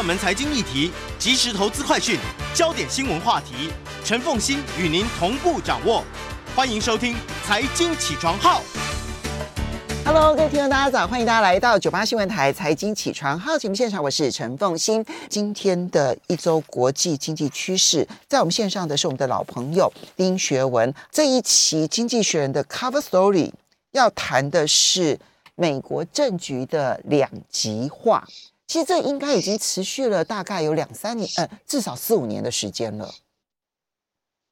热门财经议题、即时投资快讯、焦点新闻话题，陈凤欣与您同步掌握。欢迎收听《财经起床号》。Hello，各位听众，大家早！欢迎大家来到九八新闻台财经起床号节目现场，我是陈凤欣。今天的一周国际经济趋势，在我们线上的是我们的老朋友丁学文。这一期《经济学人》的 Cover Story 要谈的是美国政局的两极化。其实这应该已经持续了大概有两三年，呃，至少四五年的时间了。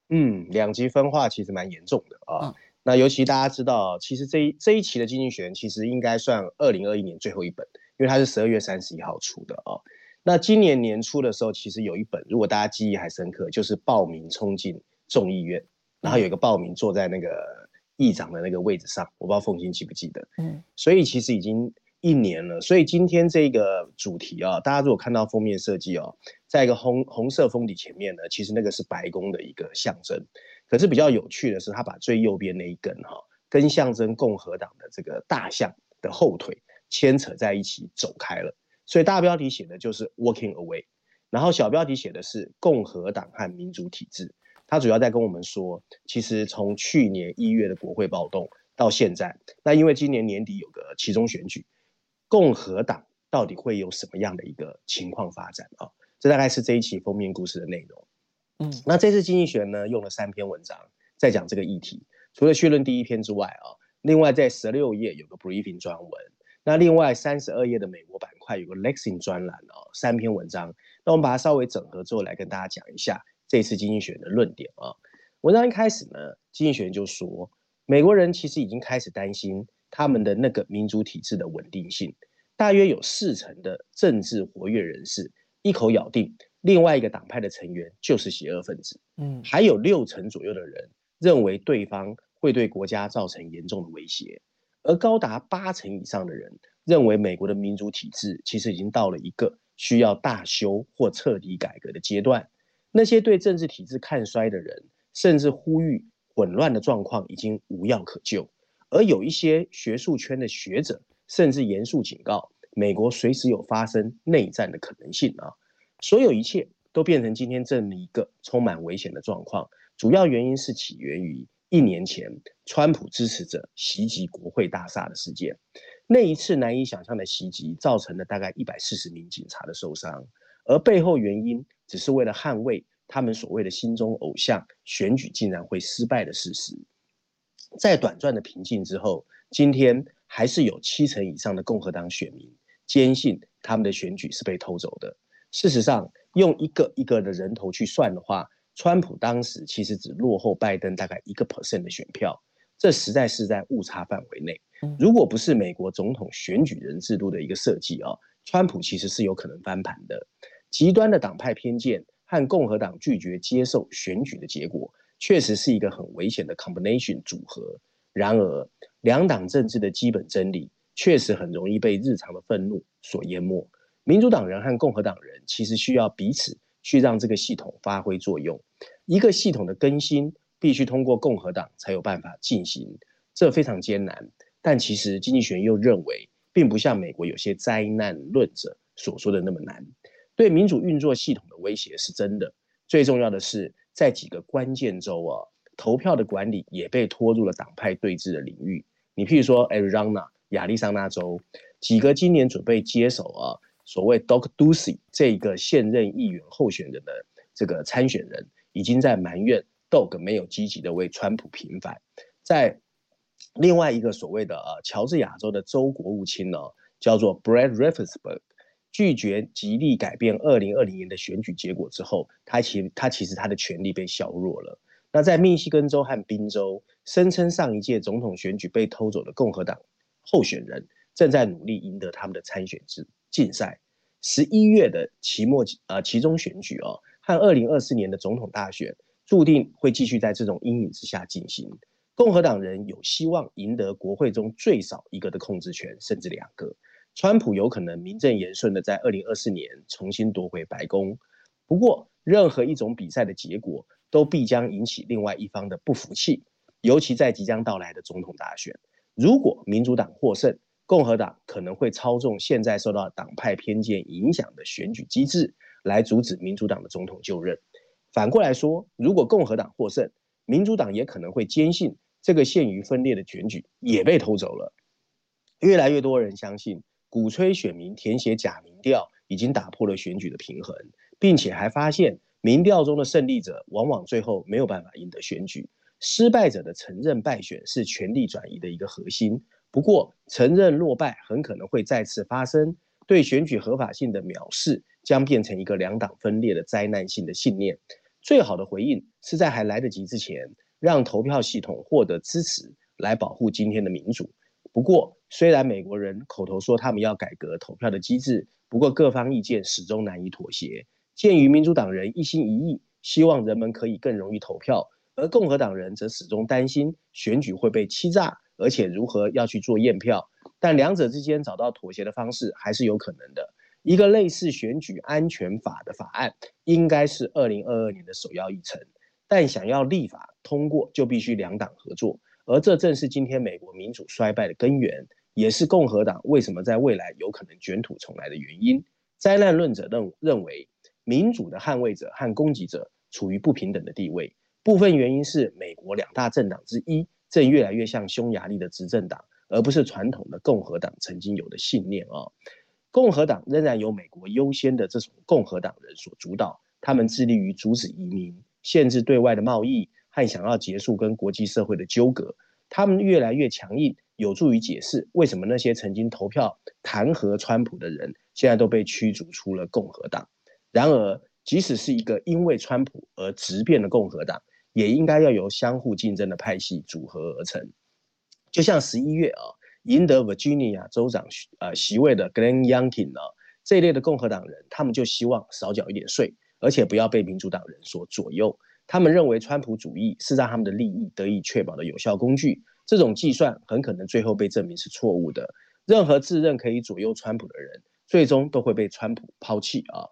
嗯，两极分化其实蛮严重的啊。嗯那尤其大家知道，其实这一这一期的《经济学人》其实应该算二零二一年最后一本，因为它是十二月三十一号出的啊。那今年年初的时候，其实有一本，如果大家记忆还深刻，就是报名冲进众议院，然后有一个报名坐在那个议长的那个位置上，我不知道凤馨记不记得？嗯，所以其实已经一年了。所以今天这个主题啊，大家如果看到封面设计哦，在一个红红色封底前面呢，其实那个是白宫的一个象征。可是比较有趣的是，他把最右边那一根哈，跟象征共和党的这个大象的后腿牵扯在一起走开了。所以大标题写的就是 “walking away”，然后小标题写的是“共和党和民主体制”。他主要在跟我们说，其实从去年一月的国会暴动到现在，那因为今年年底有个期中选举，共和党到底会有什么样的一个情况发展啊？这大概是这一期封面故事的内容。嗯，那这次经济学呢，用了三篇文章在讲这个议题，除了序论第一篇之外啊，另外在十六页有个 briefing 专文，那另外三十二页的美国板块有个 Lexing 专栏哦，三篇文章，那我们把它稍微整合之后来跟大家讲一下这次经济学的论点啊。文章一开始呢，经济学就说，美国人其实已经开始担心他们的那个民主体制的稳定性，大约有四成的政治活跃人士一口咬定。另外一个党派的成员就是邪恶分子，嗯，还有六成左右的人认为对方会对国家造成严重的威胁，而高达八成以上的人认为美国的民主体制其实已经到了一个需要大修或彻底改革的阶段。那些对政治体制看衰的人，甚至呼吁混乱的状况已经无药可救，而有一些学术圈的学者甚至严肃警告，美国随时有发生内战的可能性啊。所有一切都变成今天这么一个充满危险的状况，主要原因是起源于一年前川普支持者袭击国会大厦的事件。那一次难以想象的袭击，造成了大概一百四十名警察的受伤，而背后原因只是为了捍卫他们所谓的心中偶像，选举竟然会失败的事实。在短暂的平静之后，今天还是有七成以上的共和党选民坚信他们的选举是被偷走的。事实上，用一个一个的人头去算的话，川普当时其实只落后拜登大概一个 percent 的选票，这实在是在误差范围内。如果不是美国总统选举人制度的一个设计啊，川普其实是有可能翻盘的。极端的党派偏见和共和党拒绝接受选举的结果，确实是一个很危险的 combination 组合。然而，两党政治的基本真理确实很容易被日常的愤怒所淹没。民主党人和共和党人其实需要彼此去让这个系统发挥作用。一个系统的更新必须通过共和党才有办法进行，这非常艰难。但其实经济学又认为，并不像美国有些灾难论者所说的那么难。对民主运作系统的威胁是真的。最重要的是，在几个关键州啊，投票的管理也被拖入了党派对峙的领域。你譬如说，Arizona 亚利桑那州几个今年准备接手啊。所谓 Doug Ducey 这个现任议员候选人的这个参选人，已经在埋怨 Doug 没有积极的为川普平反。在另外一个所谓的呃乔治亚州的州国务卿呢，叫做 Brad Raffensperger，拒绝极力改变二零二零年的选举结果之后，他其他其实他的权力被削弱了。那在密西根州和宾州，声称上一届总统选举被偷走的共和党候选人，正在努力赢得他们的参选制。竞赛，十一月的期末呃期中选举哦，和二零二四年的总统大选，注定会继续在这种阴影之下进行。共和党人有希望赢得国会中最少一个的控制权，甚至两个。川普有可能名正言顺的在二零二四年重新夺回白宫。不过，任何一种比赛的结果都必将引起另外一方的不服气，尤其在即将到来的总统大选。如果民主党获胜，共和党可能会操纵现在受到党派偏见影响的选举机制，来阻止民主党的总统就任。反过来说，如果共和党获胜，民主党也可能会坚信。这个陷于分裂的选举也被偷走了。越来越多人相信，鼓吹选民填写假民调已经打破了选举的平衡，并且还发现，民调中的胜利者往往最后没有办法赢得选举，失败者的承认败选是权力转移的一个核心。不过，承认落败很可能会再次发生，对选举合法性的藐视将变成一个两党分裂的灾难性的信念。最好的回应是在还来得及之前。让投票系统获得支持，来保护今天的民主。不过，虽然美国人口头说他们要改革投票的机制，不过各方意见始终难以妥协。鉴于民主党人一心一意希望人们可以更容易投票，而共和党人则始终担心选举会被欺诈，而且如何要去做验票。但两者之间找到妥协的方式还是有可能的。一个类似选举安全法的法案，应该是二零二二年的首要议程。但想要立法通过，就必须两党合作，而这正是今天美国民主衰败的根源，也是共和党为什么在未来有可能卷土重来的原因。灾难论者认认为，民主的捍卫者和攻击者处于不平等的地位，部分原因是美国两大政党之一正越来越像匈牙利的执政党，而不是传统的共和党曾经有的信念啊、哦。共和党仍然由美国优先的这种共和党人所主导，他们致力于阻止移民。限制对外的贸易和想要结束跟国际社会的纠葛，他们越来越强硬，有助于解释为什么那些曾经投票弹劾川普的人，现在都被驱逐出了共和党。然而，即使是一个因为川普而直变的共和党，也应该要由相互竞争的派系组合而成。就像十一月啊，赢得 Virginia 州长呃席位的 Glenn Youngkin 呢，这一类的共和党人，他们就希望少缴一点税。而且不要被民主党人所左右，他们认为川普主义是让他们的利益得以确保的有效工具。这种计算很可能最后被证明是错误的。任何自认可以左右川普的人，最终都会被川普抛弃啊！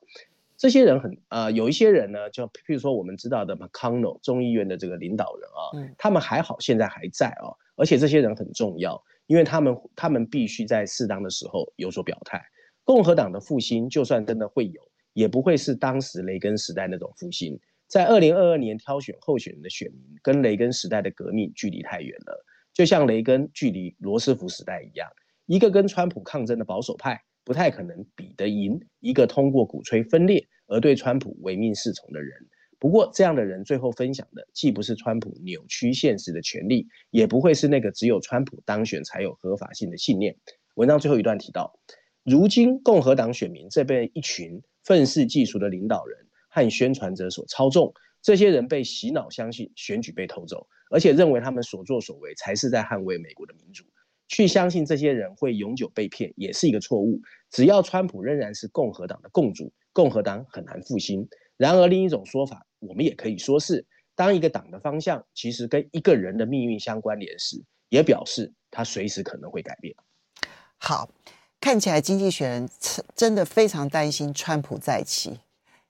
这些人很啊、呃，有一些人呢，就譬如说我们知道的 McConnell 众议院的这个领导人啊，他们还好，现在还在啊。而且这些人很重要，因为他们他们必须在适当的时候有所表态。共和党的复兴，就算真的会有。也不会是当时雷根时代那种复兴。在二零二二年挑选候选人的选民，跟雷根时代的革命距离太远了，就像雷根距离罗斯福时代一样。一个跟川普抗争的保守派，不太可能比得赢一个通过鼓吹分裂而对川普唯命是从的人。不过，这样的人最后分享的，既不是川普扭曲现实的权利，也不会是那个只有川普当选才有合法性的信念。文章最后一段提到，如今共和党选民这边一群。愤世嫉俗的领导人和宣传者所操纵，这些人被洗脑相信选举被偷走，而且认为他们所作所为才是在捍卫美国的民主。去相信这些人会永久被骗，也是一个错误。只要川普仍然是共和党的共主，共和党很难复兴。然而，另一种说法，我们也可以说是，当一个党的方向其实跟一个人的命运相关联时，也表示他随时可能会改变。好。看起来经济学人真的非常担心川普再起。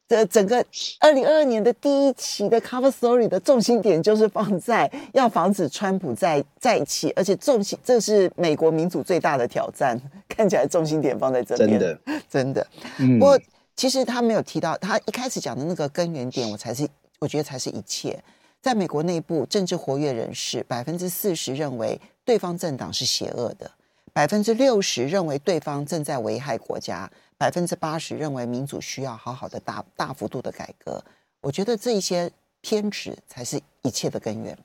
这整个二零二二年的第一期的 Cover Story 的重心点就是放在要防止川普再再起，而且重心这是美国民主最大的挑战。看起来重心点放在这边，真的真的。不过其实他没有提到，他一开始讲的那个根源点，我才是我觉得才是一切。在美国内部，政治活跃人士百分之四十认为对方政党是邪恶的。百分之六十认为对方正在危害国家，百分之八十认为民主需要好好的大大幅度的改革。我觉得这一些偏执才是一切的根源。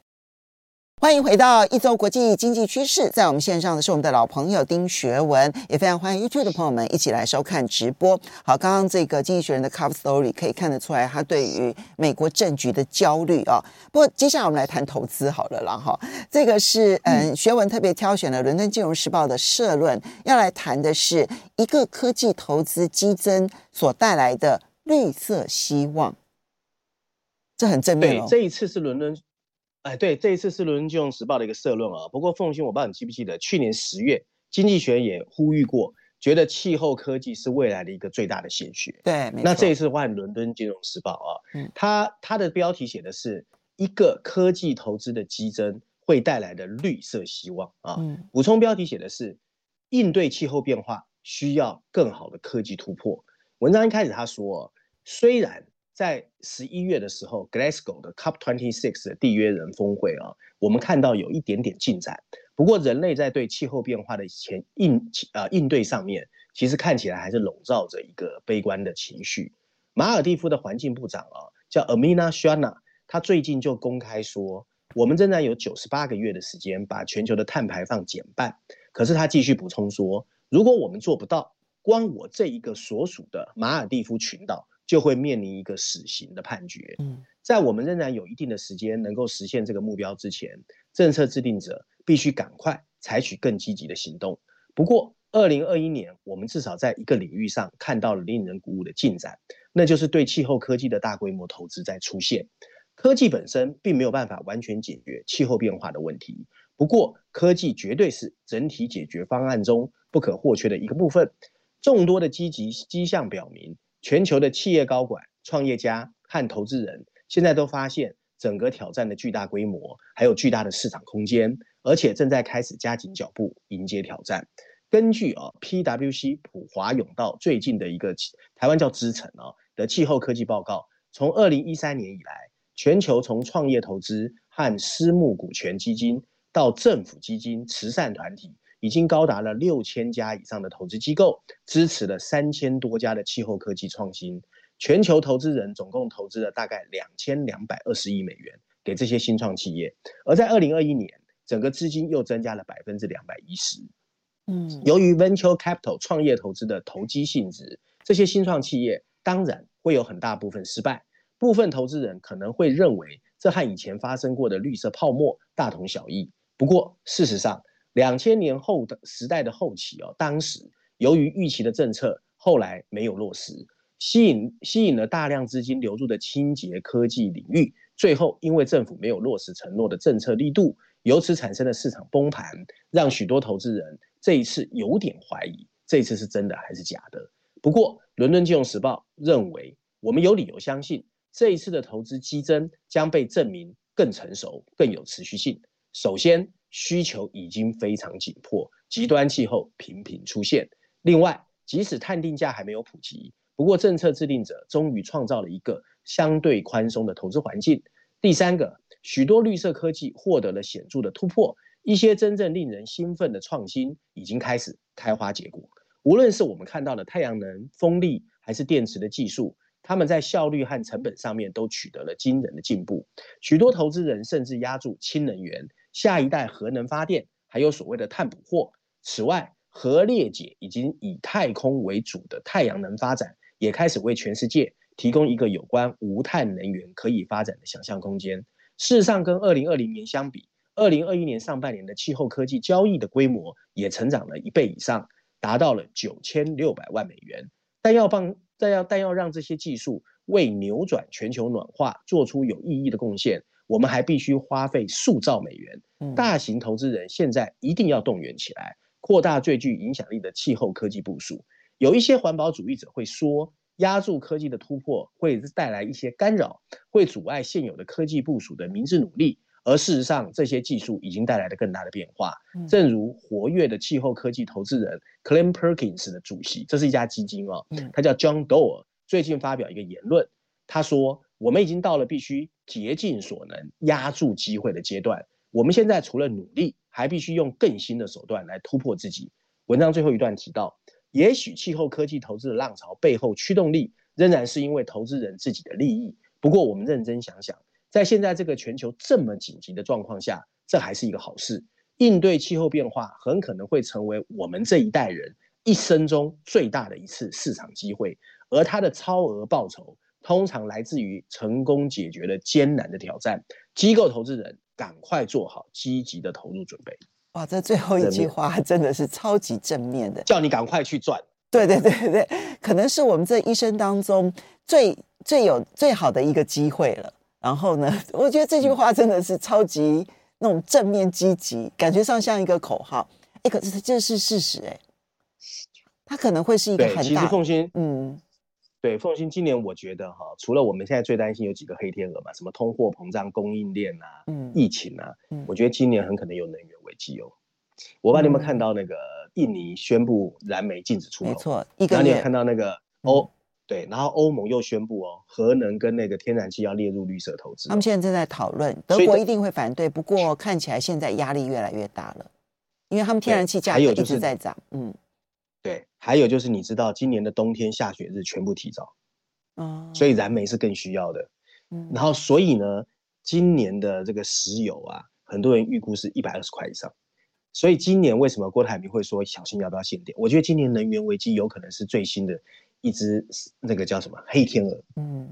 欢迎回到一周国际经济趋势，在我们线上的是我们的老朋友丁学文，也非常欢迎 YouTube 的朋友们一起来收看直播。好，刚刚这个经济学人的 Cover Story 可以看得出来，他对于美国政局的焦虑啊。不过接下来我们来谈投资好了啦，哈，这个是嗯，学文特别挑选了《伦敦金融时报》的社论，要来谈的是一个科技投资激增所带来的绿色希望，这很正面哦。这一次是伦敦。哎，对，这一次是《伦敦金融时报》的一个社论啊。不过，凤馨，我不知道你记不记得，去年十月，《经济学人》也呼吁过，觉得气候科技是未来的一个最大的显学。对，那这一次换《伦敦金融时报》啊，嗯，它它的标题写的是一个科技投资的激增会带来的绿色希望啊。嗯，补充标题写的是应对气候变化需要更好的科技突破。文章一开始他说，虽然在十一月的时候，Glasgow 的 COP26 的缔约人峰会啊，我们看到有一点点进展。不过，人类在对气候变化的前应呃应对上面，其实看起来还是笼罩着一个悲观的情绪。马尔地夫的环境部长啊，叫 Amina Shana，他最近就公开说，我们仍然有九十八个月的时间把全球的碳排放减半。可是他继续补充说，如果我们做不到，光我这一个所属的马尔地夫群岛。就会面临一个死刑的判决。嗯，在我们仍然有一定的时间能够实现这个目标之前，政策制定者必须赶快采取更积极的行动。不过，二零二一年我们至少在一个领域上看到了令人鼓舞的进展，那就是对气候科技的大规模投资在出现。科技本身并没有办法完全解决气候变化的问题，不过科技绝对是整体解决方案中不可或缺的一个部分。众多的积极迹象表明。全球的企业高管、创业家和投资人现在都发现整个挑战的巨大规模，还有巨大的市场空间，而且正在开始加紧脚步迎接挑战。根据啊 PwC 普华永道最近的一个台湾叫资诚啊的气候科技报告，从二零一三年以来，全球从创业投资和私募股权基金到政府基金、慈善团体。已经高达了六千家以上的投资机构，支持了三千多家的气候科技创新。全球投资人总共投资了大概两千两百二十亿美元给这些新创企业。而在二零二一年，整个资金又增加了百分之两百一十。嗯，由于 venture capital 创业投资的投机性质，这些新创企业当然会有很大部分失败。部分投资人可能会认为这和以前发生过的绿色泡沫大同小异。不过事实上，两千年后的时代的后期哦，当时由于预期的政策后来没有落实，吸引吸引了大量资金流入的清洁科技领域，最后因为政府没有落实承诺的政策力度，由此产生的市场崩盘，让许多投资人这一次有点怀疑这一次是真的还是假的。不过，《伦敦金融时报》认为，我们有理由相信这一次的投资激增将被证明更成熟、更有持续性。首先，需求已经非常紧迫，极端气候频频出现。另外，即使碳定价还没有普及，不过政策制定者终于创造了一个相对宽松的投资环境。第三个，许多绿色科技获得了显著的突破，一些真正令人兴奋的创新已经开始开花结果。无论是我们看到的太阳能、风力，还是电池的技术，他们在效率和成本上面都取得了惊人的进步。许多投资人甚至押注氢能源。下一代核能发电，还有所谓的碳捕获。此外，核裂解以及以太空为主的太阳能发展，也开始为全世界提供一个有关无碳能源可以发展的想象空间。事实上，跟二零二零年相比，二零二一年上半年的气候科技交易的规模也成长了一倍以上，达到了九千六百万美元。但要帮，但要但要让这些技术为扭转全球暖化做出有意义的贡献。我们还必须花费数兆美元，大型投资人现在一定要动员起来，扩大最具影响力的气候科技部署。有一些环保主义者会说，压住科技的突破会带来一些干扰，会阻碍现有的科技部署的明智努力。而事实上，这些技术已经带来了更大的变化。正如活跃的气候科技投资人 Clem Perkins 的主席，这是一家基金哦，他叫 John Doerr，最近发表一个言论，他说。我们已经到了必须竭尽所能压住机会的阶段。我们现在除了努力，还必须用更新的手段来突破自己。文章最后一段提到，也许气候科技投资的浪潮背后驱动力仍然是因为投资人自己的利益。不过，我们认真想想，在现在这个全球这么紧急的状况下，这还是一个好事。应对气候变化很可能会成为我们这一代人一生中最大的一次市场机会，而它的超额报酬通常来自于成功解决了艰难的挑战。机构投资人赶快做好积极的投入准备。哇，这最后一句话真的是超级正面的，叫你赶快去赚。对对对对，可能是我们这一生当中最最有最好的一个机会了。然后呢，我觉得这句话真的是超级那种正面积极，感觉上像一个口号。哎，可是这是事实哎，它可能会是一个很大。其实凤心，嗯，对，凤新今年我觉得哈，除了我们现在最担心有几个黑天鹅嘛，什么通货膨胀、供应链啊，嗯，疫情啊，嗯，我觉得今年很可能有能源危机哦。我不知道你有没有看到那个印尼宣布燃煤禁止出口，没错，一个月。然后你有看到那个欧、嗯、对，然后欧盟又宣布哦，核能跟那个天然气要列入绿色投资。他们现在正在讨论，德国一定会反对，不过看起来现在压力越来越大了，因为他们天然气价格一直在涨。嗯，对，还有就是你知道今年的冬天下雪日全部提早，哦，所以燃煤是更需要的。嗯，然后所以呢，今年的这个石油啊，很多人预估是一百二十块以上。所以今年为什么郭台铭会说小心要不要限电？我觉得今年能源危机有可能是最新的一只那个叫什么黑天鹅。嗯，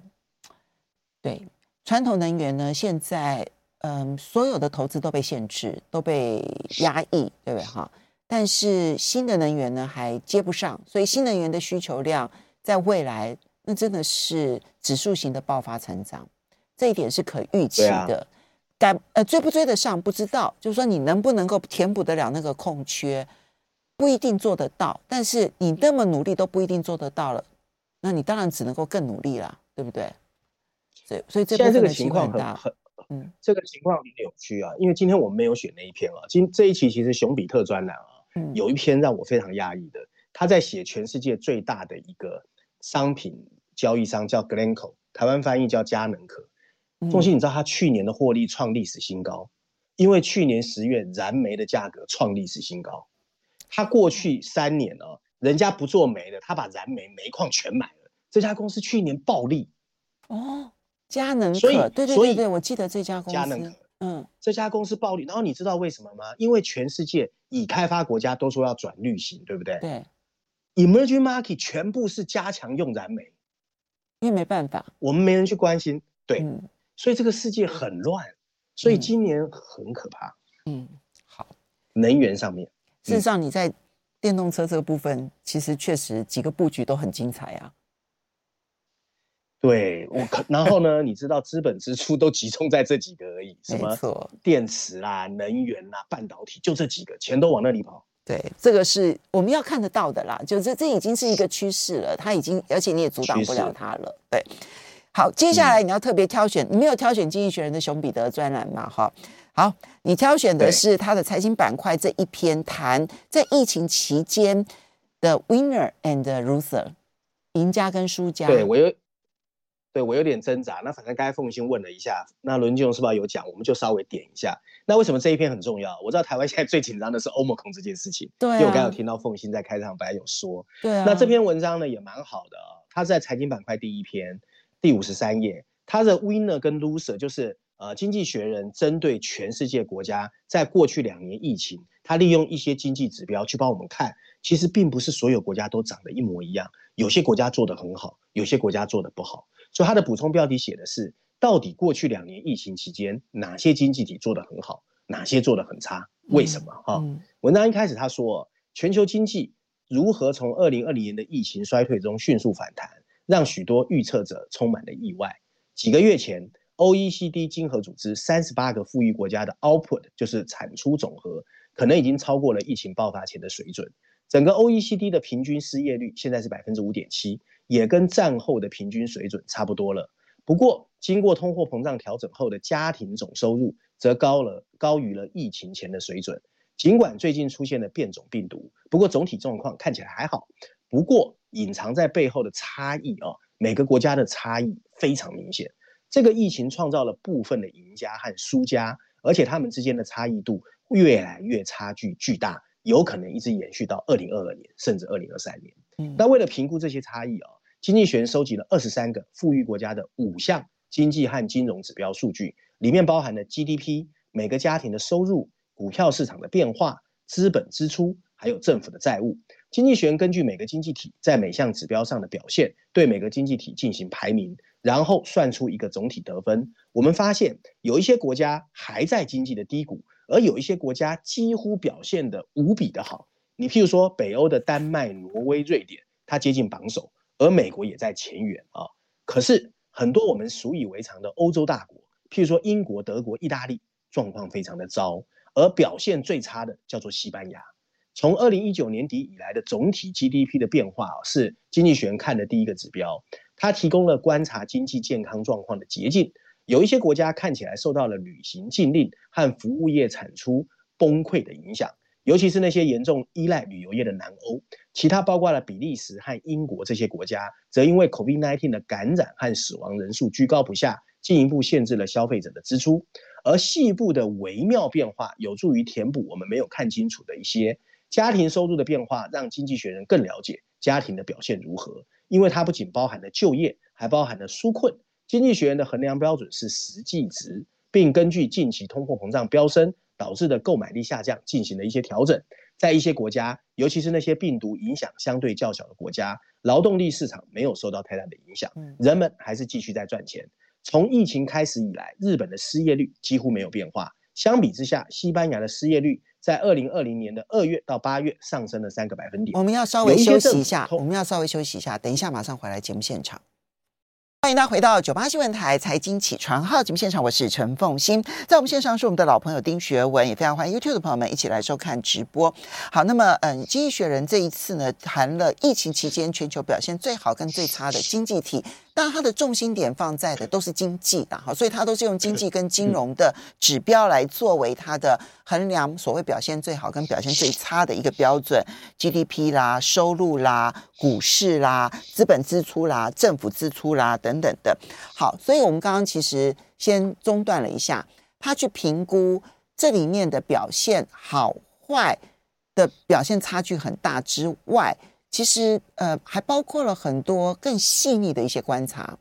对，传统能源呢，现在嗯，所有的投资都被限制，都被压抑，对不对哈？但是新的能源呢还接不上，所以新能源的需求量在未来那真的是指数型的爆发成长，这一点是可预期的。赶呃追不追得上不知道，就是说你能不能够填补得了那个空缺，不一定做得到。但是你那么努力都不一定做得到了，那你当然只能够更努力啦，对不对？所以所以这部分的情况很大，很嗯，这个情况很扭曲啊。因为今天我们没有选那一篇啊，今这一期其实熊彼特专栏啊，嗯，有一篇让我非常压抑的，他在写全世界最大的一个商品交易商叫 Glencore，台湾翻译叫佳能可。凤馨，你知道他去年的获利创历史新高，因为去年十月燃煤的价格创历史新高。他过去三年哦，人家不做煤的，他把燃煤煤矿全买了。这家公司去年暴利哦，佳能可，所以对对对对，我记得这家公司，佳能可，嗯，这家公司暴利。然后你知道为什么吗？因为全世界已开发国家都说要转绿型，对不对？对，Emerging Market 全部是加强用燃煤，因为没办法，我们没人去关心，对。嗯所以这个世界很乱，所以今年很可怕。嗯，好，能源上面，事实上你在电动车这个部分，嗯、其实确实几个布局都很精彩啊。对，我然后呢，你知道资本支出都集中在这几个而已，什么电池啦、能源啦、半导体，就这几个，钱都往那里跑。对，这个是我们要看得到的啦，就这这已经是一个趋势了，它已经，而且你也阻挡不了它了。对。好，接下来你要特别挑选，嗯、你没有挑选《经济学人》的熊彼得专栏嘛？哈，好，你挑选的是他的财经板块这一篇，谈在疫情期间的 winner and loser，赢家跟输家。对我有，对我有点挣扎。那反正刚才凤欣问了一下，那伦金龙是不是有讲？我们就稍微点一下。那为什么这一篇很重要？我知道台湾现在最紧张的是欧盟控这件事情。对、啊，因为我刚刚有听到凤欣在开场白有说。对啊。那这篇文章呢也蛮好的，他在财经板块第一篇。第五十三页，它的 winner 跟 loser 就是呃，经济学人针对全世界国家在过去两年疫情，他利用一些经济指标去帮我们看，其实并不是所有国家都长得一模一样，有些国家做得很好，有些国家做得不好。所以它的补充标题写的是，到底过去两年疫情期间，哪些经济体做得很好，哪些做得很差？为什么？哈、嗯嗯，文章一开始他说，全球经济如何从二零二零年的疫情衰退中迅速反弹。让许多预测者充满了意外。几个月前，OECD 经合组织三十八个富裕国家的 output 就是产出总和，可能已经超过了疫情爆发前的水准。整个 OECD 的平均失业率现在是百分之五点七，也跟战后的平均水准差不多了。不过，经过通货膨胀调整后的家庭总收入则高了，高于了疫情前的水准。尽管最近出现了变种病毒，不过总体状况看起来还好。不过，隐藏在背后的差异啊，每个国家的差异非常明显。这个疫情创造了部分的赢家和输家，而且他们之间的差异度越来越差距巨大，有可能一直延续到二零二二年甚至二零二三年。嗯，那为了评估这些差异啊，经济学人收集了二十三个富裕国家的五项经济和金融指标数据，里面包含了 GDP、每个家庭的收入、股票市场的变化、资本支出，还有政府的债务。经济学人根据每个经济体在每项指标上的表现，对每个经济体进行排名，然后算出一个总体得分。我们发现有一些国家还在经济的低谷，而有一些国家几乎表现得无比的好。你譬如说北欧的丹麦、挪威、瑞典，它接近榜首，而美国也在前缘啊。可是很多我们习以为常的欧洲大国，譬如说英国、德国、意大利，状况非常的糟，而表现最差的叫做西班牙。从二零一九年底以来的总体 GDP 的变化啊，是经济学人看的第一个指标。它提供了观察经济健康状况的捷径。有一些国家看起来受到了旅行禁令和服务业产出崩溃的影响，尤其是那些严重依赖旅游业的南欧。其他包括了比利时和英国这些国家，则因为 COVID-19 的感染和死亡人数居高不下，进一步限制了消费者的支出。而细部的微妙变化，有助于填补我们没有看清楚的一些。家庭收入的变化让经济学人更了解家庭的表现如何，因为它不仅包含了就业，还包含了纾困。经济学人的衡量标准是实际值，并根据近期通货膨胀飙升导致的购买力下降进行了一些调整。在一些国家，尤其是那些病毒影响相对较小的国家，劳动力市场没有受到太大的影响，人们还是继续在赚钱。从疫情开始以来，日本的失业率几乎没有变化。相比之下，西班牙的失业率在二零二零年的二月到八月上升了三个百分点。我们要稍微休息一下，我们要稍微休息一下，等一下马上回来节目现场。欢迎大家回到九八新闻台财经起床号节目现场，我是陈凤欣，在我们线上是我们的老朋友丁学文，也非常欢迎 YouTube 的朋友们一起来收看直播。好，那么嗯，经济学人这一次呢，谈了疫情期间全球表现最好跟最差的经济体。但它的重心点放在的都是经济的哈，所以它都是用经济跟金融的指标来作为它的衡量所谓表现最好跟表现最差的一个标准，GDP 啦、收入啦、股市啦、资本支出啦、政府支出啦等等等的。好，所以我们刚刚其实先中断了一下，他去评估这里面的表现好坏的表现差距很大之外。其实，呃，还包括了很多更细腻的一些观察。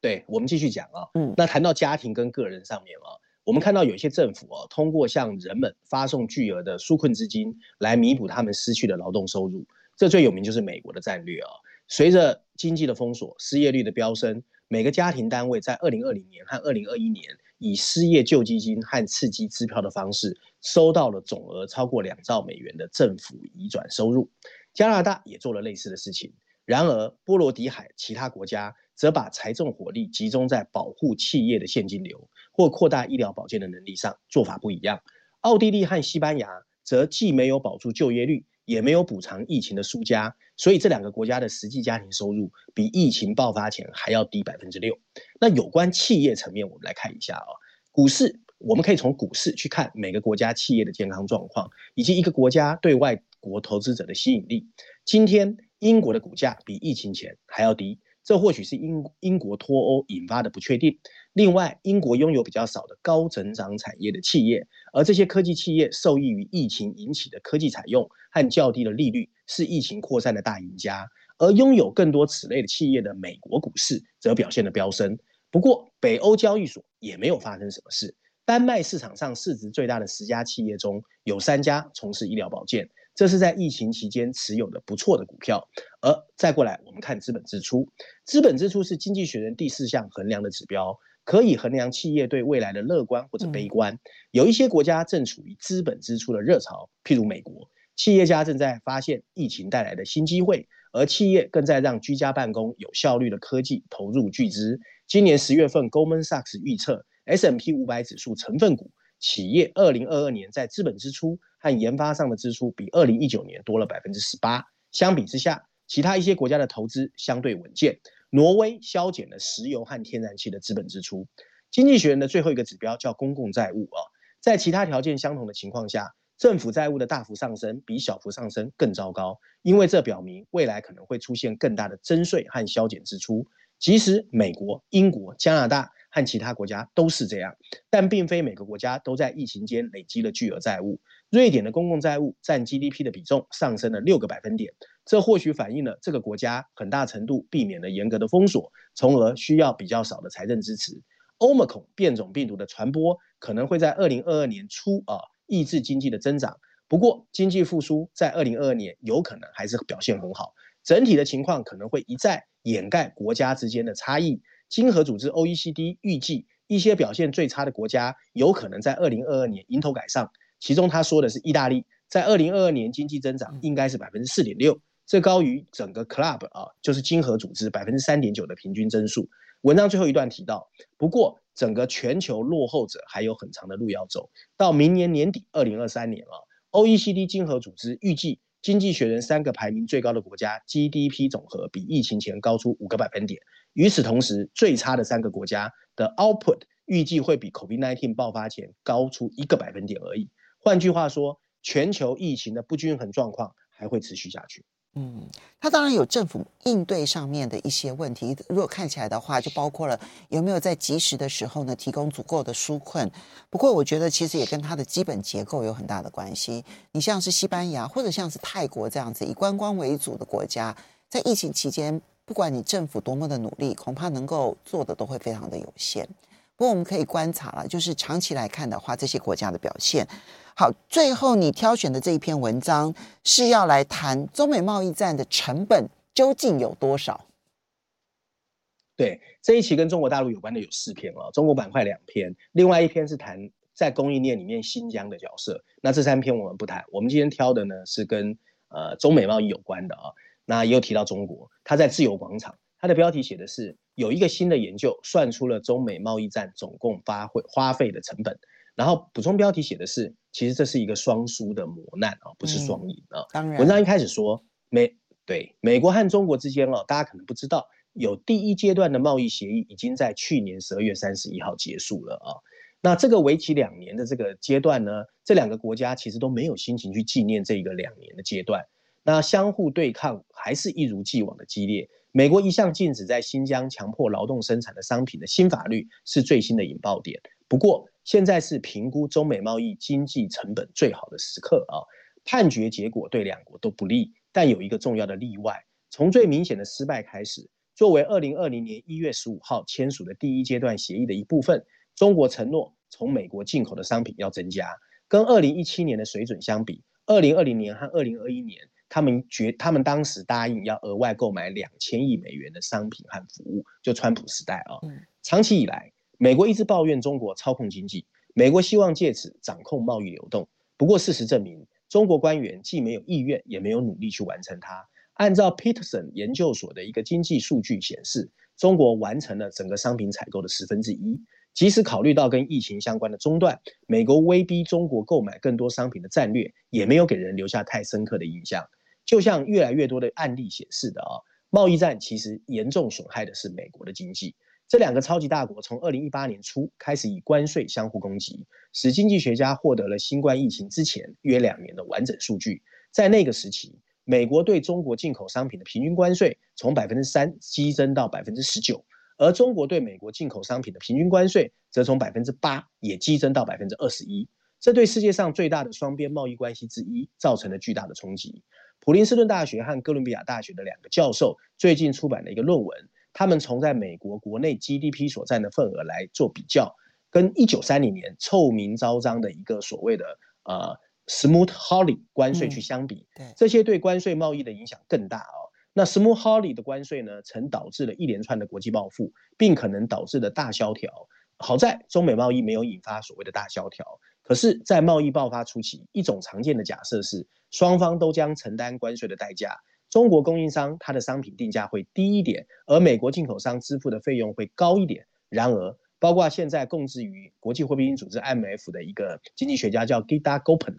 对，我们继续讲啊，嗯，那谈到家庭跟个人上面啊，我们看到有一些政府啊，通过向人们发送巨额的纾困资金来弥补他们失去的劳动收入。这最有名就是美国的战略啊。随着经济的封锁、失业率的飙升，每个家庭单位在二零二零年和二零二一年以失业救济金和刺激支票的方式。收到了总额超过两兆美元的政府移转收入，加拿大也做了类似的事情。然而，波罗的海其他国家则把财政火力集中在保护企业的现金流或扩大医疗保健的能力上，做法不一样。奥地利和西班牙则既没有保住就业率，也没有补偿疫情的输家，所以这两个国家的实际家庭收入比疫情爆发前还要低百分之六。那有关企业层面，我们来看一下啊，股市。我们可以从股市去看每个国家企业的健康状况，以及一个国家对外国投资者的吸引力。今天英国的股价比疫情前还要低，这或许是英英国脱欧引发的不确定。另外，英国拥有比较少的高增长产业的企业，而这些科技企业受益于疫情引起的科技采用和较低的利率，是疫情扩散的大赢家。而拥有更多此类的企业的美国股市则表现的飙升。不过，北欧交易所也没有发生什么事。丹麦市场上市值最大的十家企业中有三家从事医疗保健，这是在疫情期间持有的不错的股票。而再过来，我们看资本支出，资本支出是经济学人第四项衡量的指标，可以衡量企业对未来的乐观或者悲观。有一些国家正处于资本支出的热潮，譬如美国，企业家正在发现疫情带来的新机会，而企业更在让居家办公有效率的科技投入巨资。今年十月份，Goldman Sachs 预测。S&P 五百指数成分股企业二零二二年在资本支出和研发上的支出比二零一九年多了百分之十八。相比之下，其他一些国家的投资相对稳健。挪威削减了石油和天然气的资本支出。经济学人的最后一个指标叫公共债务啊，在其他条件相同的情况下，政府债务的大幅上升比小幅上升更糟糕，因为这表明未来可能会出现更大的征税和削减支出。即使美国、英国、加拿大。和其他国家都是这样，但并非每个国家都在疫情间累积了巨额债务。瑞典的公共债务占 GDP 的比重上升了六个百分点，这或许反映了这个国家很大程度避免了严格的封锁，从而需要比较少的财政支持。Omicron 变种病毒的传播可能会在二零二二年初啊抑制经济的增长。不过，经济复苏在二零二二年有可能还是表现很好。整体的情况可能会一再掩盖国家之间的差异。经合组织 OECD 预计，一些表现最差的国家有可能在二零二二年迎头赶上。其中他说的是意大利，在二零二二年经济增长应该是百分之四点六，这高于整个 Club 啊，就是经合组织百分之三点九的平均增速。文章最后一段提到，不过整个全球落后者还有很长的路要走，到明年年底二零二三年啊，OECD 经合组织预计经济学人三个排名最高的国家 GDP 总和比疫情前高出五个百分点，与此同时，最差的三个国家的 output 预计会比 COVID-19 爆发前高出一个百分点而已。换句话说，全球疫情的不均衡状况还会持续下去。嗯，它当然有政府应对上面的一些问题。如果看起来的话，就包括了有没有在及时的时候呢，提供足够的纾困。不过，我觉得其实也跟它的基本结构有很大的关系。你像是西班牙或者像是泰国这样子以观光为主的国家，在疫情期间，不管你政府多么的努力，恐怕能够做的都会非常的有限。不过，我们可以观察了，就是长期来看的话，这些国家的表现。好，最后你挑选的这一篇文章是要来谈中美贸易战的成本究竟有多少？对，这一期跟中国大陆有关的有四篇哦，中国板块两篇，另外一篇是谈在供应链里面新疆的角色。那这三篇我们不谈，我们今天挑的呢是跟呃中美贸易有关的啊、那也有提到中国，它在自由广场，它的标题写的是有一个新的研究算出了中美贸易战总共花费花费的成本。然后补充标题写的是，其实这是一个双输的磨难啊，不是双赢啊。当然，文章一开始说美对美国和中国之间哦，大家可能不知道，有第一阶段的贸易协议已经在去年十二月三十一号结束了啊。那这个为期两年的这个阶段呢，这两个国家其实都没有心情去纪念这个两年的阶段，那相互对抗还是一如既往的激烈。美国一向禁止在新疆强迫劳动生产的商品的新法律是最新的引爆点。不过，现在是评估中美贸易经济成本最好的时刻啊！判决结果对两国都不利，但有一个重要的例外：从最明显的失败开始，作为二零二零年一月十五号签署的第一阶段协议的一部分，中国承诺从美国进口的商品要增加，跟二零一七年的水准相比，二零二零年和二零二一年，他们决他们当时答应要额外购买两千亿美元的商品和服务，就川普时代啊，长期以来。美国一直抱怨中国操控经济，美国希望借此掌控贸易流动。不过事实证明，中国官员既没有意愿，也没有努力去完成它。按照 Peterson 研究所的一个经济数据显示，中国完成了整个商品采购的十分之一。即使考虑到跟疫情相关的中断，美国威逼中国购买更多商品的战略，也没有给人留下太深刻的印象。就像越来越多的案例显示的啊，贸易战其实严重损害的是美国的经济。这两个超级大国从二零一八年初开始以关税相互攻击，使经济学家获得了新冠疫情之前约两年的完整数据。在那个时期，美国对中国进口商品的平均关税从百分之三激增到百分之十九，而中国对美国进口商品的平均关税则从百分之八也激增到百分之二十一。这对世界上最大的双边贸易关系之一造成了巨大的冲击。普林斯顿大学和哥伦比亚大学的两个教授最近出版了一个论文。他们从在美国国内 GDP 所占的份额来做比较，跟一九三零年臭名昭彰的一个所谓的呃 Smoot-Hawley 关税去相比，嗯、对这些对关税贸易的影响更大哦。那 Smoot-Hawley 的关税呢，曾导致了一连串的国际报复，并可能导致的大萧条。好在中美贸易没有引发所谓的大萧条，可是，在贸易爆发初期，一种常见的假设是双方都将承担关税的代价。中国供应商它的商品定价会低一点，而美国进口商支付的费用会高一点。然而，包括现在供职于国际货币基金组织 IMF 的一个经济学家叫 Gita Gopin，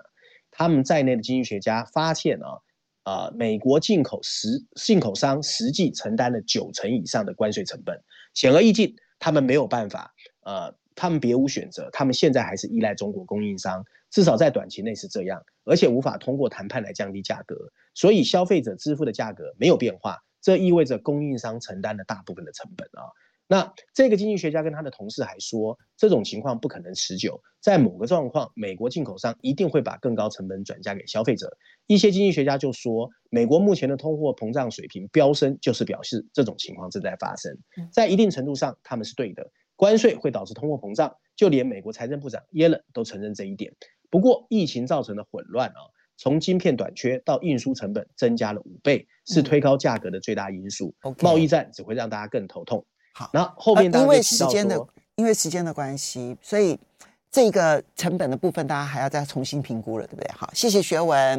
他们在内的经济学家发现啊，啊，美国进口实进口商实际承担了九成以上的关税成本。显而易见，他们没有办法，呃，他们别无选择，他们现在还是依赖中国供应商。至少在短期内是这样，而且无法通过谈判来降低价格，所以消费者支付的价格没有变化，这意味着供应商承担了大部分的成本啊。那这个经济学家跟他的同事还说，这种情况不可能持久，在某个状况，美国进口商一定会把更高成本转嫁给消费者。一些经济学家就说，美国目前的通货膨胀水平飙升，就是表示这种情况正在发生。在一定程度上，他们是对的。关税会导致通货膨胀，就连美国财政部长耶伦都承认这一点。不过，疫情造成的混乱啊，从晶片短缺到运输成本增加了五倍，是推高价格的最大因素。嗯、贸易战只会让大家更头痛。好，那后后面、呃、因为时间的因为时间的关系，所以这个成本的部分大家还要再重新评估了，对不对？好，谢谢学文。